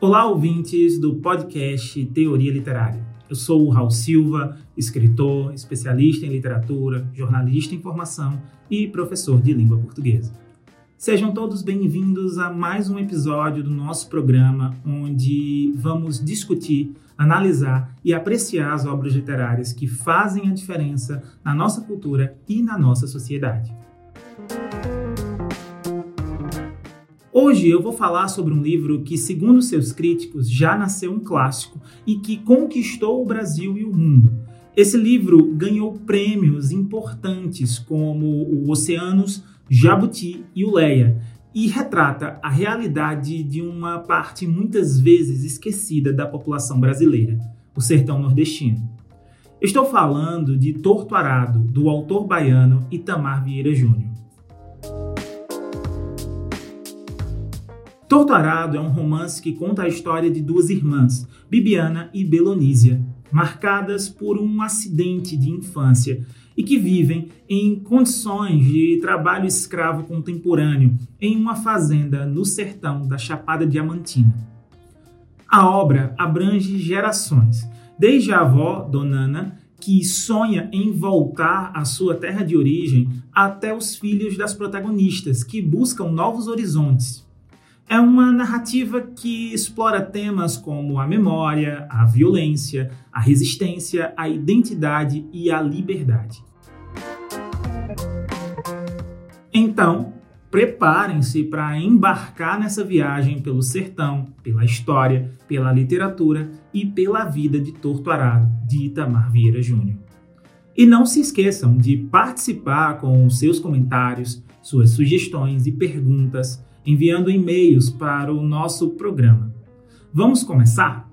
Olá, ouvintes do podcast Teoria Literária. Eu sou o Raul Silva, escritor, especialista em literatura, jornalista em formação e professor de língua portuguesa. Sejam todos bem-vindos a mais um episódio do nosso programa, onde vamos discutir, analisar e apreciar as obras literárias que fazem a diferença na nossa cultura e na nossa sociedade. Hoje eu vou falar sobre um livro que, segundo seus críticos, já nasceu um clássico e que conquistou o Brasil e o mundo. Esse livro ganhou prêmios importantes como o Oceanos, Jabuti e o Leia e retrata a realidade de uma parte muitas vezes esquecida da população brasileira, o sertão nordestino. Estou falando de Torto Arado, do autor baiano Itamar Vieira Júnior. Torto Arado é um romance que conta a história de duas irmãs, Bibiana e Belonísia, marcadas por um acidente de infância e que vivem em condições de trabalho escravo contemporâneo em uma fazenda no sertão da Chapada Diamantina. A obra abrange gerações, desde a avó, Donana, que sonha em voltar à sua terra de origem, até os filhos das protagonistas, que buscam novos horizontes é uma narrativa que explora temas como a memória, a violência, a resistência, a identidade e a liberdade. Então, preparem-se para embarcar nessa viagem pelo sertão, pela história, pela literatura e pela vida de Torto Arado, de Itamar Vieira Júnior. E não se esqueçam de participar com seus comentários, suas sugestões e perguntas enviando e-mails para o nosso programa. Vamos começar?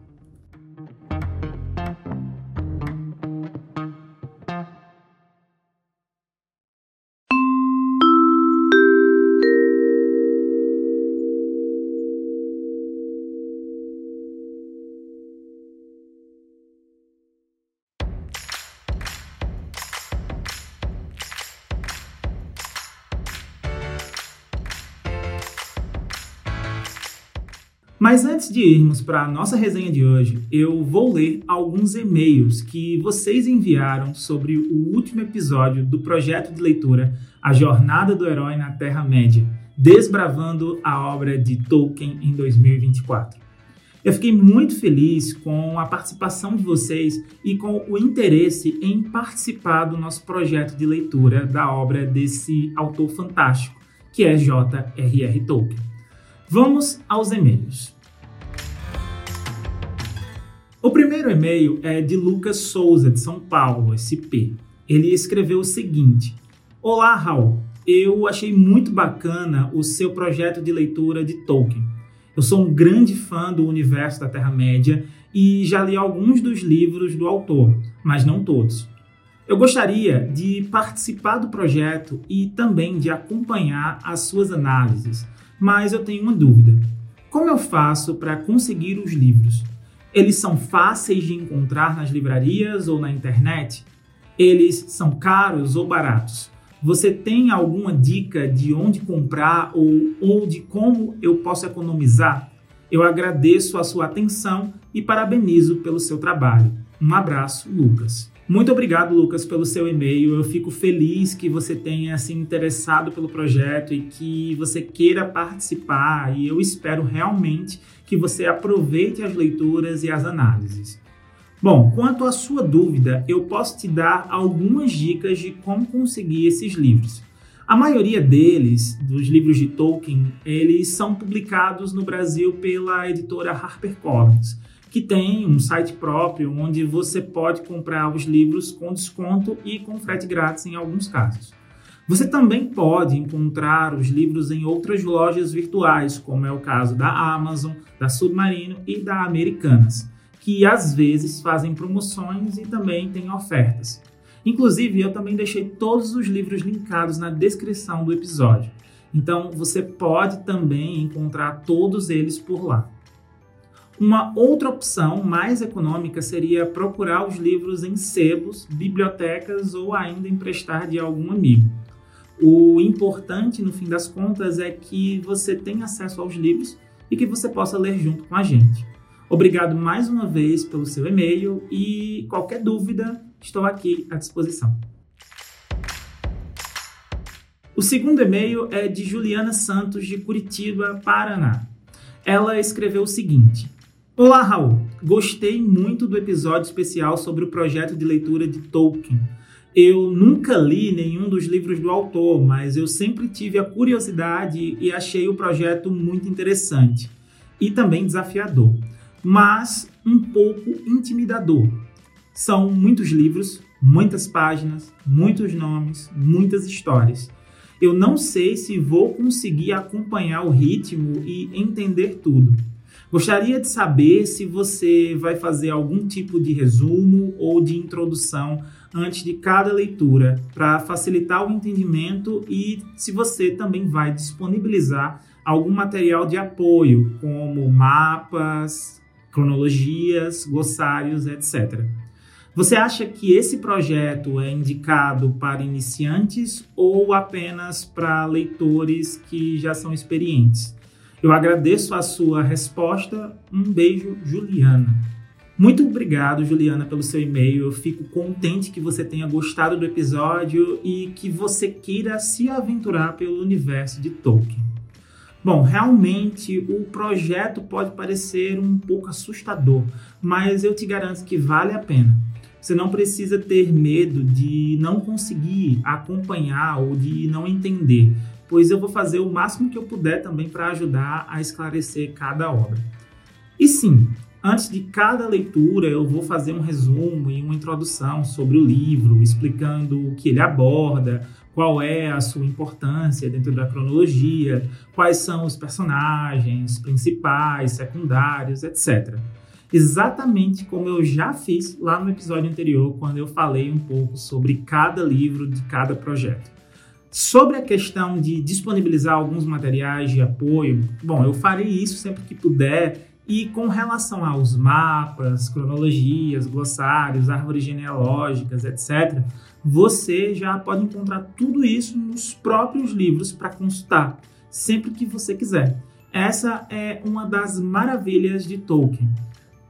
Mas antes de irmos para a nossa resenha de hoje, eu vou ler alguns e-mails que vocês enviaram sobre o último episódio do projeto de leitura A Jornada do Herói na Terra-média, desbravando a obra de Tolkien em 2024. Eu fiquei muito feliz com a participação de vocês e com o interesse em participar do nosso projeto de leitura da obra desse autor fantástico, que é J.R.R. Tolkien. Vamos aos e-mails. O primeiro e-mail é de Lucas Souza, de São Paulo, SP. Ele escreveu o seguinte: Olá, Raul. Eu achei muito bacana o seu projeto de leitura de Tolkien. Eu sou um grande fã do universo da Terra-média e já li alguns dos livros do autor, mas não todos. Eu gostaria de participar do projeto e também de acompanhar as suas análises, mas eu tenho uma dúvida. Como eu faço para conseguir os livros? Eles são fáceis de encontrar nas livrarias ou na internet? Eles são caros ou baratos? Você tem alguma dica de onde comprar ou, ou de como eu posso economizar? Eu agradeço a sua atenção e parabenizo pelo seu trabalho. Um abraço, Lucas. Muito obrigado, Lucas, pelo seu e-mail. Eu fico feliz que você tenha se interessado pelo projeto e que você queira participar. E eu espero realmente que você aproveite as leituras e as análises. Bom, quanto à sua dúvida, eu posso te dar algumas dicas de como conseguir esses livros. A maioria deles, dos livros de Tolkien, eles são publicados no Brasil pela editora HarperCollins que tem um site próprio onde você pode comprar os livros com desconto e com frete grátis em alguns casos. Você também pode encontrar os livros em outras lojas virtuais, como é o caso da Amazon, da Submarino e da Americanas, que às vezes fazem promoções e também têm ofertas. Inclusive, eu também deixei todos os livros linkados na descrição do episódio. Então, você pode também encontrar todos eles por lá. Uma outra opção mais econômica seria procurar os livros em sebos, bibliotecas ou ainda emprestar de algum amigo. O importante, no fim das contas, é que você tenha acesso aos livros e que você possa ler junto com a gente. Obrigado mais uma vez pelo seu e-mail e qualquer dúvida, estou aqui à disposição. O segundo e-mail é de Juliana Santos, de Curitiba, Paraná. Ela escreveu o seguinte: Olá, Raul. Gostei muito do episódio especial sobre o projeto de leitura de Tolkien. Eu nunca li nenhum dos livros do autor, mas eu sempre tive a curiosidade e achei o projeto muito interessante e também desafiador, mas um pouco intimidador. São muitos livros, muitas páginas, muitos nomes, muitas histórias. Eu não sei se vou conseguir acompanhar o ritmo e entender tudo. Gostaria de saber se você vai fazer algum tipo de resumo ou de introdução antes de cada leitura para facilitar o entendimento e se você também vai disponibilizar algum material de apoio, como mapas, cronologias, glossários, etc. Você acha que esse projeto é indicado para iniciantes ou apenas para leitores que já são experientes? Eu agradeço a sua resposta. Um beijo, Juliana. Muito obrigado, Juliana, pelo seu e-mail. Eu fico contente que você tenha gostado do episódio e que você queira se aventurar pelo universo de Tolkien. Bom, realmente o projeto pode parecer um pouco assustador, mas eu te garanto que vale a pena. Você não precisa ter medo de não conseguir acompanhar ou de não entender pois eu vou fazer o máximo que eu puder também para ajudar a esclarecer cada obra. E sim, antes de cada leitura, eu vou fazer um resumo e uma introdução sobre o livro, explicando o que ele aborda, qual é a sua importância dentro da cronologia, quais são os personagens principais, secundários, etc. Exatamente como eu já fiz lá no episódio anterior, quando eu falei um pouco sobre cada livro de cada projeto. Sobre a questão de disponibilizar alguns materiais de apoio, bom, eu farei isso sempre que puder. E com relação aos mapas, cronologias, glossários, árvores genealógicas, etc., você já pode encontrar tudo isso nos próprios livros para consultar, sempre que você quiser. Essa é uma das maravilhas de Tolkien.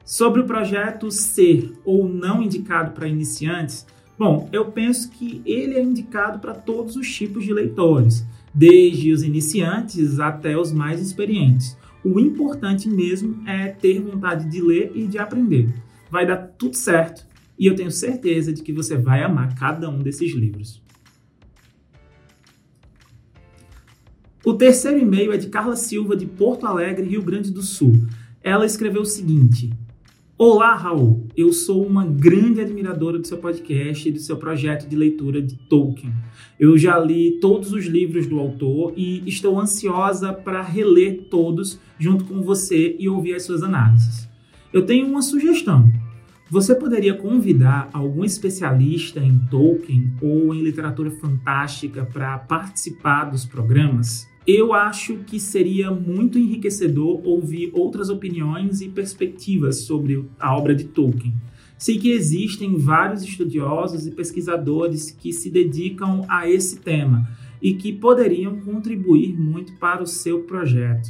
Sobre o projeto ser ou não indicado para iniciantes, Bom, eu penso que ele é indicado para todos os tipos de leitores, desde os iniciantes até os mais experientes. O importante mesmo é ter vontade de ler e de aprender. Vai dar tudo certo e eu tenho certeza de que você vai amar cada um desses livros. O terceiro e-mail é de Carla Silva, de Porto Alegre, Rio Grande do Sul. Ela escreveu o seguinte: Olá, Raul! Eu sou uma grande admiradora do seu podcast e do seu projeto de leitura de Tolkien. Eu já li todos os livros do autor e estou ansiosa para reler todos junto com você e ouvir as suas análises. Eu tenho uma sugestão. Você poderia convidar algum especialista em Tolkien ou em literatura fantástica para participar dos programas? Eu acho que seria muito enriquecedor ouvir outras opiniões e perspectivas sobre a obra de Tolkien. Sei que existem vários estudiosos e pesquisadores que se dedicam a esse tema e que poderiam contribuir muito para o seu projeto.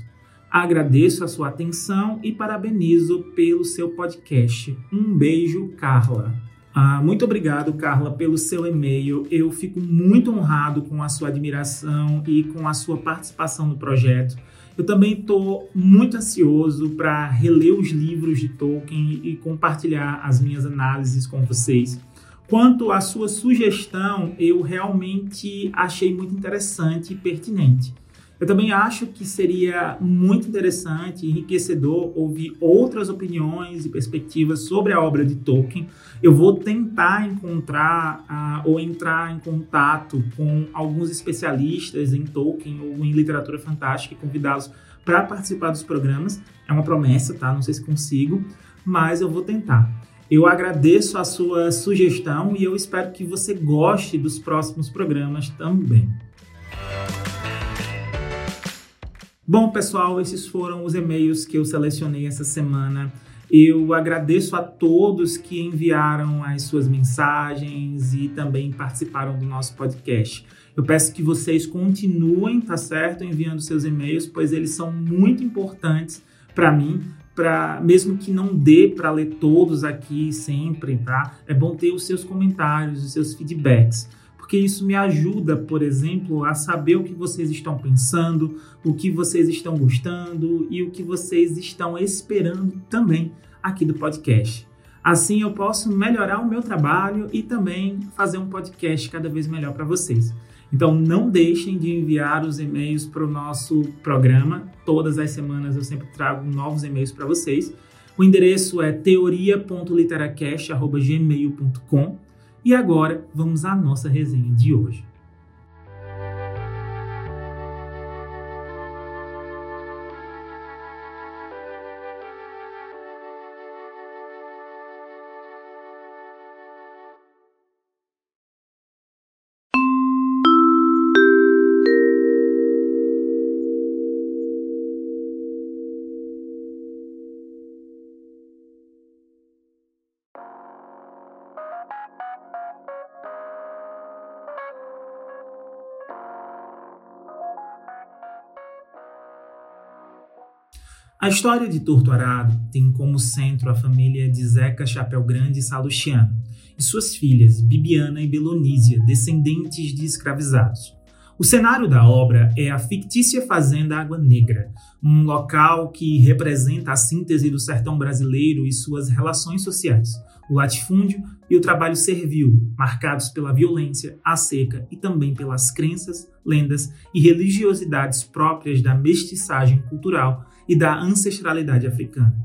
Agradeço a sua atenção e parabenizo pelo seu podcast. Um beijo, Carla. Ah, muito obrigado, Carla, pelo seu e-mail. Eu fico muito honrado com a sua admiração e com a sua participação no projeto. Eu também estou muito ansioso para reler os livros de Tolkien e compartilhar as minhas análises com vocês. Quanto à sua sugestão, eu realmente achei muito interessante e pertinente. Eu também acho que seria muito interessante e enriquecedor ouvir outras opiniões e perspectivas sobre a obra de Tolkien. Eu vou tentar encontrar uh, ou entrar em contato com alguns especialistas em Tolkien ou em literatura fantástica e convidá-los para participar dos programas. É uma promessa, tá? Não sei se consigo, mas eu vou tentar. Eu agradeço a sua sugestão e eu espero que você goste dos próximos programas também. Bom, pessoal, esses foram os e-mails que eu selecionei essa semana. Eu agradeço a todos que enviaram as suas mensagens e também participaram do nosso podcast. Eu peço que vocês continuem, tá certo, enviando seus e-mails, pois eles são muito importantes para mim, para mesmo que não dê para ler todos aqui sempre, tá? É bom ter os seus comentários, os seus feedbacks porque isso me ajuda, por exemplo, a saber o que vocês estão pensando, o que vocês estão gostando e o que vocês estão esperando também aqui do podcast. Assim eu posso melhorar o meu trabalho e também fazer um podcast cada vez melhor para vocês. Então não deixem de enviar os e-mails para o nosso programa. Todas as semanas eu sempre trago novos e-mails para vocês. O endereço é teoria.literacast.gmail.com e agora vamos à nossa resenha de hoje. A história de Torto Arado tem como centro a família de Zeca Chapéu Grande e Salustiano e suas filhas Bibiana e Belonísia, descendentes de escravizados. O cenário da obra é a fictícia fazenda Água Negra, um local que representa a síntese do sertão brasileiro e suas relações sociais, o latifúndio e o trabalho servil, marcados pela violência, a seca e também pelas crenças, lendas e religiosidades próprias da mestiçagem cultural e da ancestralidade africana.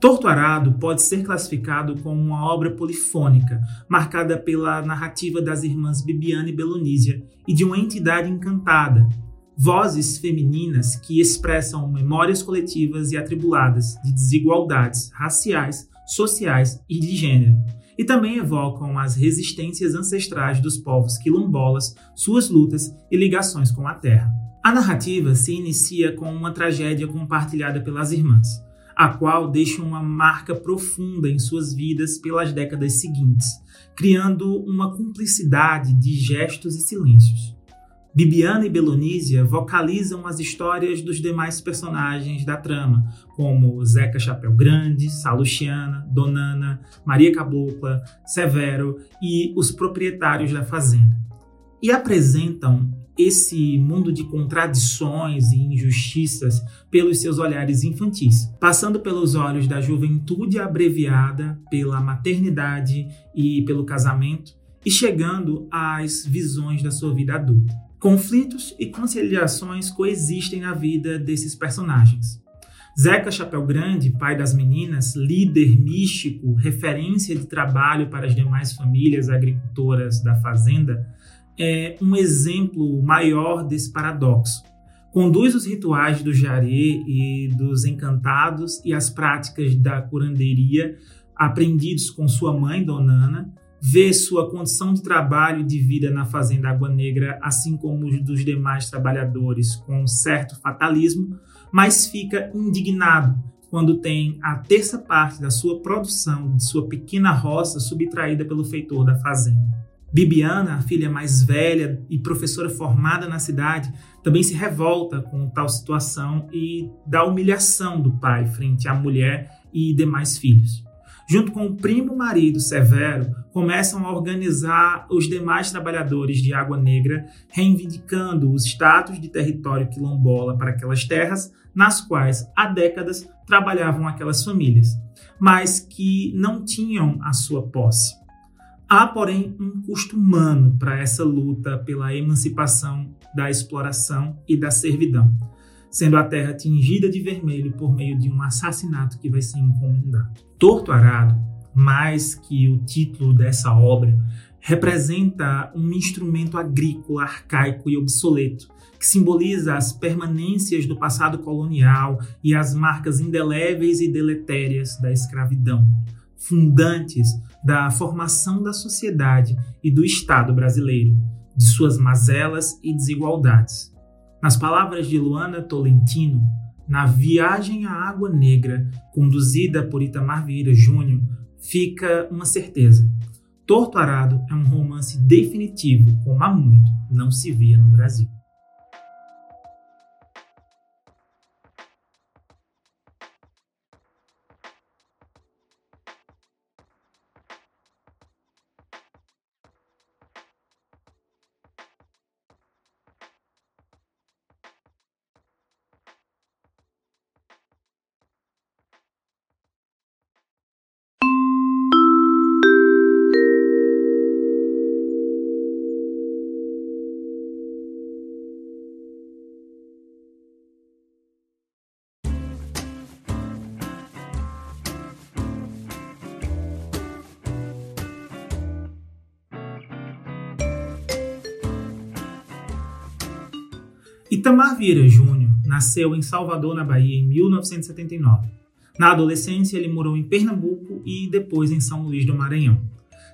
Torto Arado pode ser classificado como uma obra polifônica, marcada pela narrativa das irmãs Bibiana e Belonísia e de uma entidade encantada, vozes femininas que expressam memórias coletivas e atribuladas de desigualdades raciais, sociais e de gênero, e também evocam as resistências ancestrais dos povos quilombolas, suas lutas e ligações com a terra. A narrativa se inicia com uma tragédia compartilhada pelas irmãs, a qual deixa uma marca profunda em suas vidas pelas décadas seguintes, criando uma cumplicidade de gestos e silêncios. Bibiana e Belonísia vocalizam as histórias dos demais personagens da trama, como Zeca Chapéu Grande, Salustiana, Donana, Maria Cabocla, Severo e os proprietários da fazenda. E apresentam esse mundo de contradições e injustiças pelos seus olhares infantis, passando pelos olhos da juventude abreviada pela maternidade e pelo casamento, e chegando às visões da sua vida adulta. Conflitos e conciliações coexistem na vida desses personagens. Zeca Chapéu Grande, pai das meninas, líder místico, referência de trabalho para as demais famílias agricultoras da fazenda, é um exemplo maior desse paradoxo. Conduz os rituais do jaré e dos encantados e as práticas da curanderia aprendidos com sua mãe, Donana, vê sua condição de trabalho e de vida na fazenda Água Negra, assim como os dos demais trabalhadores, com um certo fatalismo, mas fica indignado quando tem a terça parte da sua produção de sua pequena roça subtraída pelo feitor da fazenda. Bibiana, a filha mais velha e professora formada na cidade, também se revolta com tal situação e da humilhação do pai frente à mulher e demais filhos. Junto com o primo marido Severo, começam a organizar os demais trabalhadores de Água Negra, reivindicando os status de território quilombola para aquelas terras nas quais há décadas trabalhavam aquelas famílias, mas que não tinham a sua posse. Há, porém, um custo humano para essa luta pela emancipação da exploração e da servidão, sendo a terra tingida de vermelho por meio de um assassinato que vai ser encomendado. Torto Arado, mais que o título dessa obra, representa um instrumento agrícola arcaico e obsoleto, que simboliza as permanências do passado colonial e as marcas indeléveis e deletérias da escravidão, fundantes da formação da sociedade e do Estado brasileiro, de suas mazelas e desigualdades. Nas palavras de Luana Tolentino, na Viagem à Água Negra, conduzida por Itamar Vieira Júnior, fica uma certeza. Torto Arado é um romance definitivo, como há muito não se via no Brasil. Itamar Vieira Júnior nasceu em Salvador, na Bahia, em 1979. Na adolescência, ele morou em Pernambuco e depois em São Luís do Maranhão.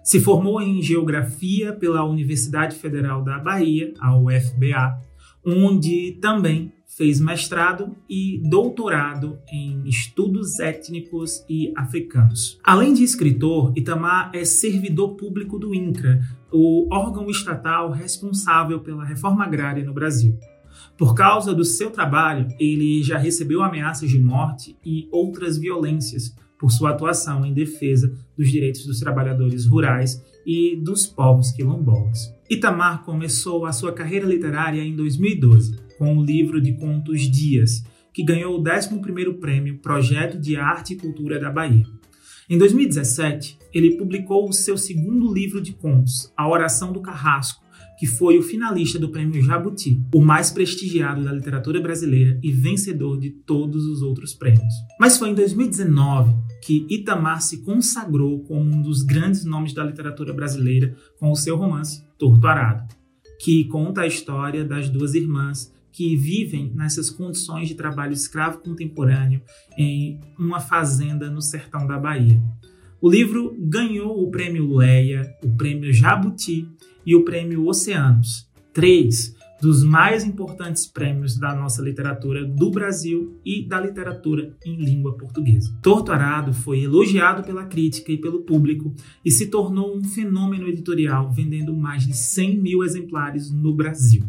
Se formou em Geografia pela Universidade Federal da Bahia, a UFBA, onde também fez mestrado e doutorado em estudos étnicos e africanos. Além de escritor, Itamar é servidor público do INCRA, o órgão estatal responsável pela reforma agrária no Brasil. Por causa do seu trabalho, ele já recebeu ameaças de morte e outras violências por sua atuação em defesa dos direitos dos trabalhadores rurais e dos povos quilombolas. Itamar começou a sua carreira literária em 2012 com o livro de contos Dias, que ganhou o 11º prêmio Projeto de Arte e Cultura da Bahia. Em 2017, ele publicou o seu segundo livro de contos, A Oração do Carrasco, que foi o finalista do Prêmio Jabuti, o mais prestigiado da literatura brasileira e vencedor de todos os outros prêmios. Mas foi em 2019 que Itamar se consagrou como um dos grandes nomes da literatura brasileira com o seu romance Torto Arado, que conta a história das duas irmãs que vivem nessas condições de trabalho escravo contemporâneo em uma fazenda no sertão da Bahia. O livro ganhou o prêmio Leia, o prêmio Jabuti e o Prêmio Oceanos, três dos mais importantes prêmios da nossa literatura do Brasil e da literatura em língua portuguesa. Torto Arado foi elogiado pela crítica e pelo público e se tornou um fenômeno editorial, vendendo mais de 100 mil exemplares no Brasil.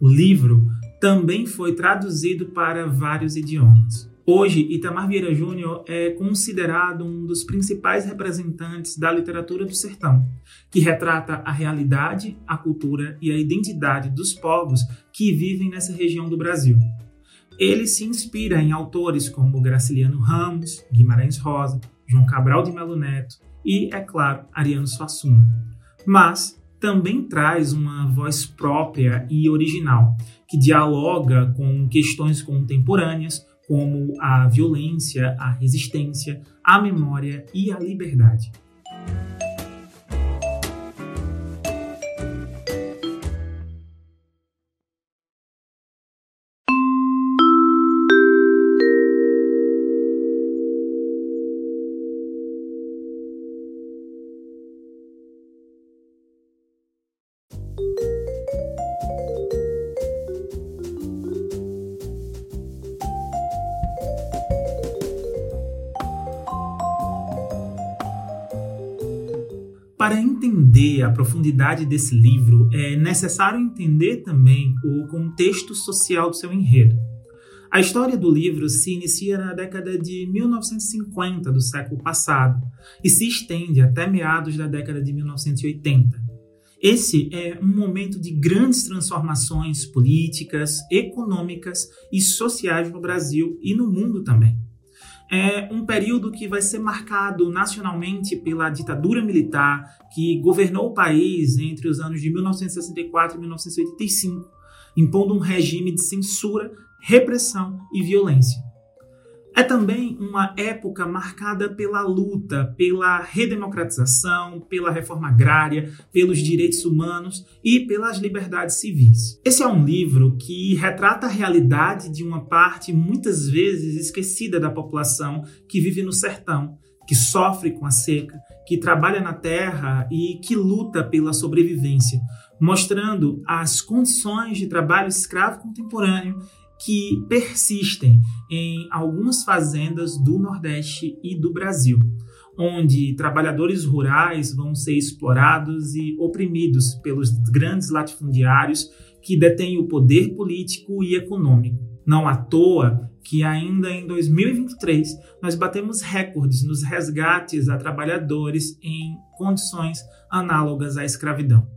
O livro também foi traduzido para vários idiomas. Hoje, Itamar Vieira Júnior é considerado um dos principais representantes da literatura do sertão, que retrata a realidade, a cultura e a identidade dos povos que vivem nessa região do Brasil. Ele se inspira em autores como Graciliano Ramos, Guimarães Rosa, João Cabral de Melo Neto e, é claro, Ariano Suassuna. Mas também traz uma voz própria e original, que dialoga com questões contemporâneas, como a violência, a resistência, a memória e a liberdade. Para entender a profundidade desse livro, é necessário entender também o contexto social do seu enredo. A história do livro se inicia na década de 1950 do século passado e se estende até meados da década de 1980. Esse é um momento de grandes transformações políticas, econômicas e sociais no Brasil e no mundo também é um período que vai ser marcado nacionalmente pela ditadura militar que governou o país entre os anos de 1964 e 1985, impondo um regime de censura, repressão e violência. É também uma época marcada pela luta pela redemocratização, pela reforma agrária, pelos direitos humanos e pelas liberdades civis. Esse é um livro que retrata a realidade de uma parte muitas vezes esquecida da população que vive no sertão, que sofre com a seca, que trabalha na terra e que luta pela sobrevivência, mostrando as condições de trabalho escravo contemporâneo que persistem em algumas fazendas do Nordeste e do Brasil, onde trabalhadores rurais vão ser explorados e oprimidos pelos grandes latifundiários que detêm o poder político e econômico. Não à toa que ainda em 2023 nós batemos recordes nos resgates a trabalhadores em condições análogas à escravidão.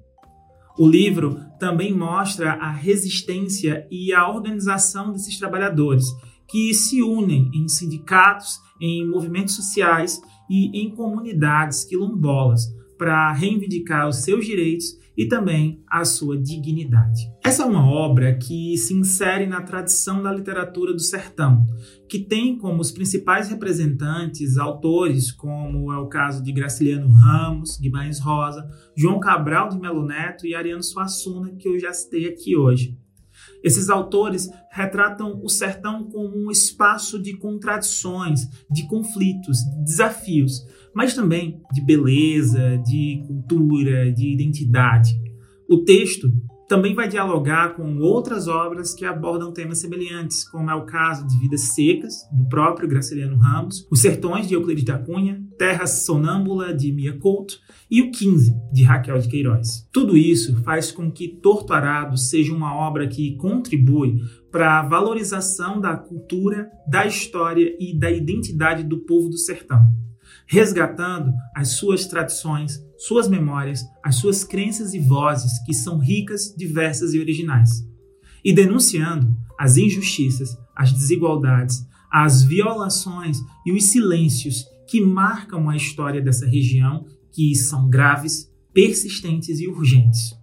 O livro também mostra a resistência e a organização desses trabalhadores, que se unem em sindicatos, em movimentos sociais e em comunidades quilombolas para reivindicar os seus direitos e também a sua dignidade. Essa é uma obra que se insere na tradição da literatura do sertão, que tem como os principais representantes autores como é o caso de Graciliano Ramos, Guimarães Rosa, João Cabral de Melo Neto e Ariano Suassuna, que eu já citei aqui hoje. Esses autores retratam o sertão como um espaço de contradições, de conflitos, de desafios, mas também de beleza, de cultura, de identidade. O texto também vai dialogar com outras obras que abordam temas semelhantes, como é o caso de Vidas Secas, do próprio Graciliano Ramos, Os Sertões, de Euclides da Cunha, Terra Sonâmbula, de Mia Couto, e o 15, de Raquel de Queiroz. Tudo isso faz com que Torto Arado seja uma obra que contribui para a valorização da cultura, da história e da identidade do povo do sertão resgatando as suas tradições, suas memórias, as suas crenças e vozes que são ricas, diversas e originais, e denunciando as injustiças, as desigualdades, as violações e os silêncios que marcam a história dessa região, que são graves, persistentes e urgentes.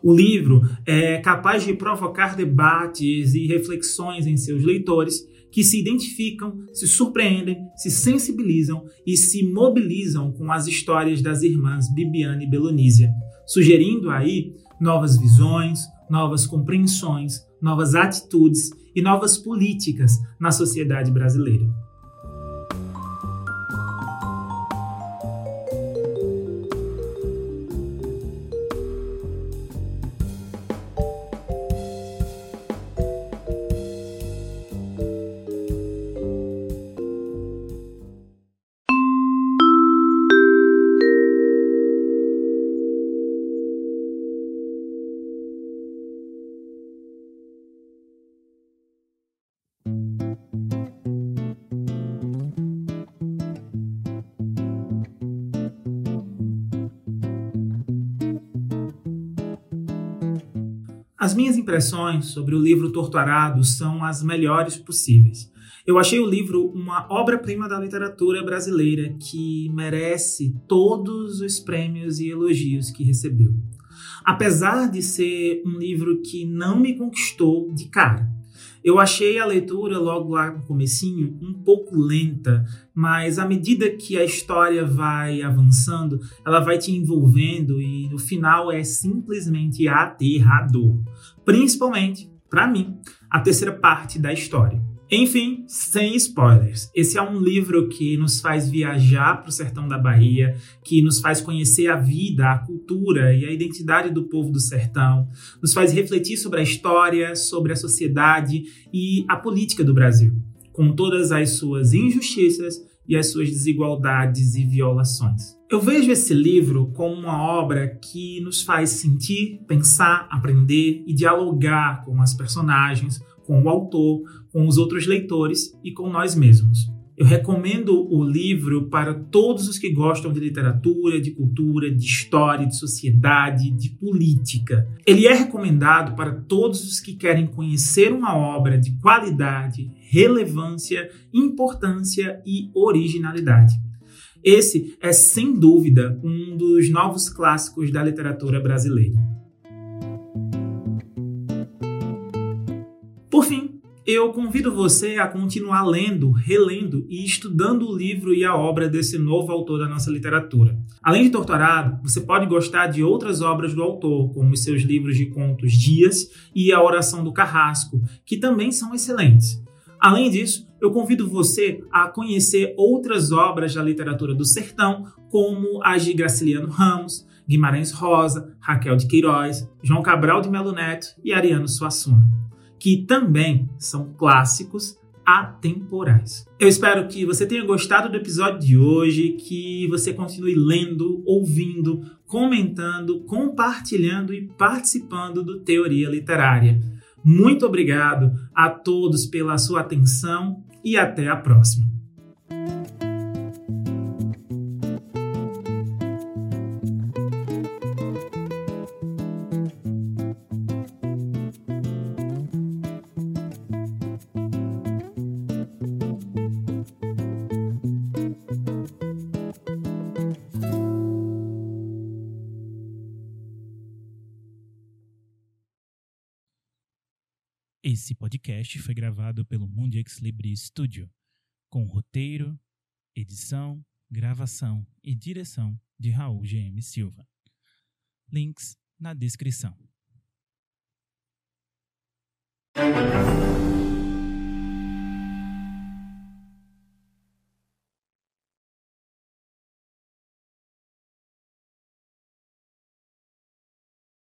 O livro é capaz de provocar debates e reflexões em seus leitores que se identificam, se surpreendem, se sensibilizam e se mobilizam com as histórias das irmãs Bibiana e Belonísia, sugerindo aí novas visões, novas compreensões, novas atitudes e novas políticas na sociedade brasileira. As minhas impressões sobre o livro Torturado são as melhores possíveis. Eu achei o livro uma obra-prima da literatura brasileira que merece todos os prêmios e elogios que recebeu. Apesar de ser um livro que não me conquistou de cara, eu achei a leitura logo lá no comecinho um pouco lenta, mas à medida que a história vai avançando, ela vai te envolvendo e no final é simplesmente aterrador. Principalmente, para mim, a terceira parte da história. Enfim, sem spoilers. Esse é um livro que nos faz viajar para o sertão da Bahia, que nos faz conhecer a vida, a cultura e a identidade do povo do sertão, nos faz refletir sobre a história, sobre a sociedade e a política do Brasil, com todas as suas injustiças e as suas desigualdades e violações. Eu vejo esse livro como uma obra que nos faz sentir, pensar, aprender e dialogar com as personagens, com o autor, com os outros leitores e com nós mesmos. Eu recomendo o livro para todos os que gostam de literatura, de cultura, de história, de sociedade, de política. Ele é recomendado para todos os que querem conhecer uma obra de qualidade, relevância, importância e originalidade. Esse é, sem dúvida, um dos novos clássicos da literatura brasileira. Eu convido você a continuar lendo, relendo e estudando o livro e a obra desse novo autor da nossa literatura. Além de Torturado, você pode gostar de outras obras do autor, como os seus livros de contos Dias e A Oração do Carrasco, que também são excelentes. Além disso, eu convido você a conhecer outras obras da literatura do sertão, como as de Graciliano Ramos, Guimarães Rosa, Raquel de Queiroz, João Cabral de Melo Neto e Ariano Suassuna. Que também são clássicos atemporais. Eu espero que você tenha gostado do episódio de hoje, que você continue lendo, ouvindo, comentando, compartilhando e participando do Teoria Literária. Muito obrigado a todos pela sua atenção e até a próxima. Esse podcast foi gravado pelo Mundix Libri Studio, com roteiro, edição, gravação e direção de Raul GM Silva. Links na descrição.